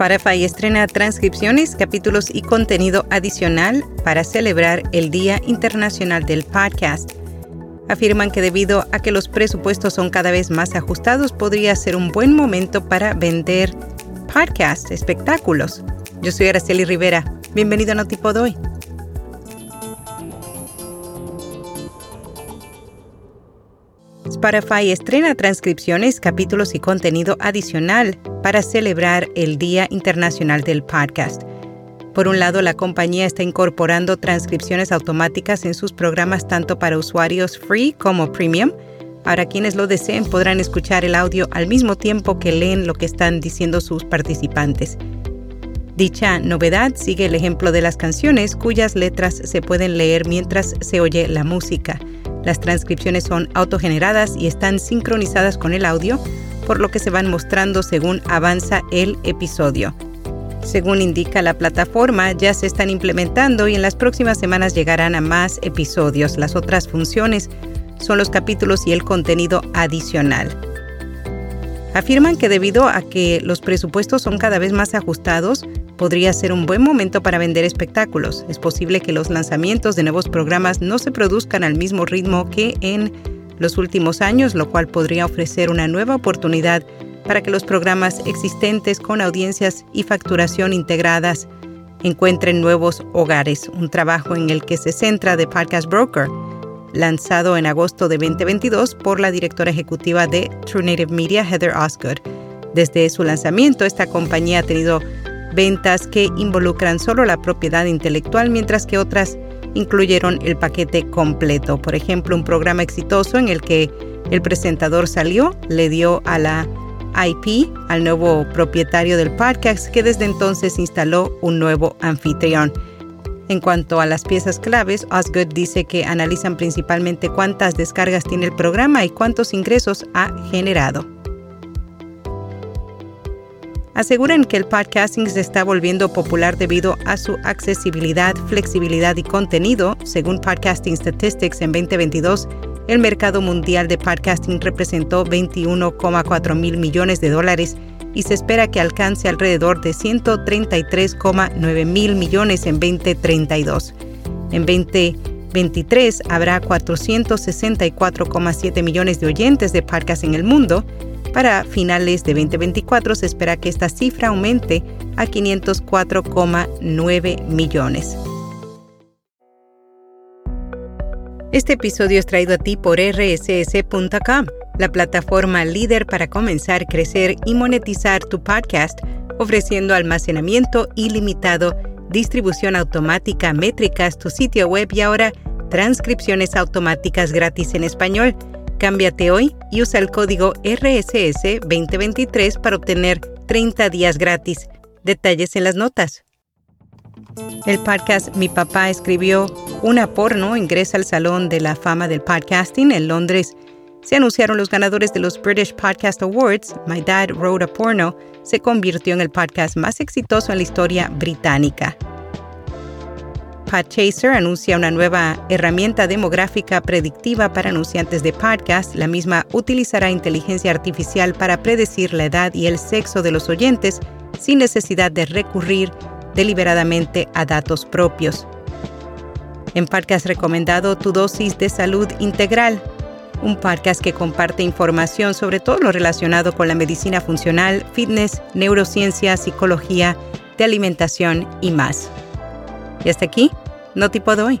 Spotify estrena transcripciones, capítulos y contenido adicional para celebrar el Día Internacional del Podcast. Afirman que debido a que los presupuestos son cada vez más ajustados, podría ser un buen momento para vender podcast, espectáculos. Yo soy Araceli Rivera. Bienvenido a Notipod hoy. Spotify estrena transcripciones, capítulos y contenido adicional para celebrar el Día Internacional del Podcast. Por un lado, la compañía está incorporando transcripciones automáticas en sus programas tanto para usuarios free como premium. Ahora quienes lo deseen podrán escuchar el audio al mismo tiempo que leen lo que están diciendo sus participantes. Dicha novedad sigue el ejemplo de las canciones cuyas letras se pueden leer mientras se oye la música. Las transcripciones son autogeneradas y están sincronizadas con el audio, por lo que se van mostrando según avanza el episodio. Según indica la plataforma, ya se están implementando y en las próximas semanas llegarán a más episodios. Las otras funciones son los capítulos y el contenido adicional. Afirman que debido a que los presupuestos son cada vez más ajustados, podría ser un buen momento para vender espectáculos. Es posible que los lanzamientos de nuevos programas no se produzcan al mismo ritmo que en los últimos años, lo cual podría ofrecer una nueva oportunidad para que los programas existentes con audiencias y facturación integradas encuentren nuevos hogares, un trabajo en el que se centra The Podcast Broker, lanzado en agosto de 2022 por la directora ejecutiva de True Native Media, Heather Osgood. Desde su lanzamiento, esta compañía ha tenido ventas que involucran solo la propiedad intelectual, mientras que otras incluyeron el paquete completo. Por ejemplo, un programa exitoso en el que el presentador salió, le dio a la IP al nuevo propietario del podcast que desde entonces instaló un nuevo anfitrión. En cuanto a las piezas claves, Osgood dice que analizan principalmente cuántas descargas tiene el programa y cuántos ingresos ha generado aseguran que el podcasting se está volviendo popular debido a su accesibilidad, flexibilidad y contenido. Según Podcasting Statistics en 2022, el mercado mundial de podcasting representó 21,4 mil millones de dólares y se espera que alcance alrededor de 133,9 mil millones en 2032. En 2023 habrá 464,7 millones de oyentes de podcast en el mundo para finales de 2024 se espera que esta cifra aumente a 504,9 millones. Este episodio es traído a ti por rss.com, la plataforma líder para comenzar, crecer y monetizar tu podcast, ofreciendo almacenamiento ilimitado, distribución automática, métricas, tu sitio web y ahora transcripciones automáticas gratis en español. Cámbiate hoy y usa el código RSS 2023 para obtener 30 días gratis. Detalles en las notas. El podcast Mi papá escribió una porno ingresa al Salón de la Fama del Podcasting en Londres. Se anunciaron los ganadores de los British Podcast Awards. My Dad Wrote a Porno se convirtió en el podcast más exitoso en la historia británica. Podchaser anuncia una nueva herramienta demográfica predictiva para anunciantes de podcast. La misma utilizará inteligencia artificial para predecir la edad y el sexo de los oyentes sin necesidad de recurrir deliberadamente a datos propios. En Podcast recomendado Tu dosis de salud integral, un podcast que comparte información sobre todo lo relacionado con la medicina funcional, fitness, neurociencia, psicología, de alimentación y más. Y hasta aquí, no tipo de hoy.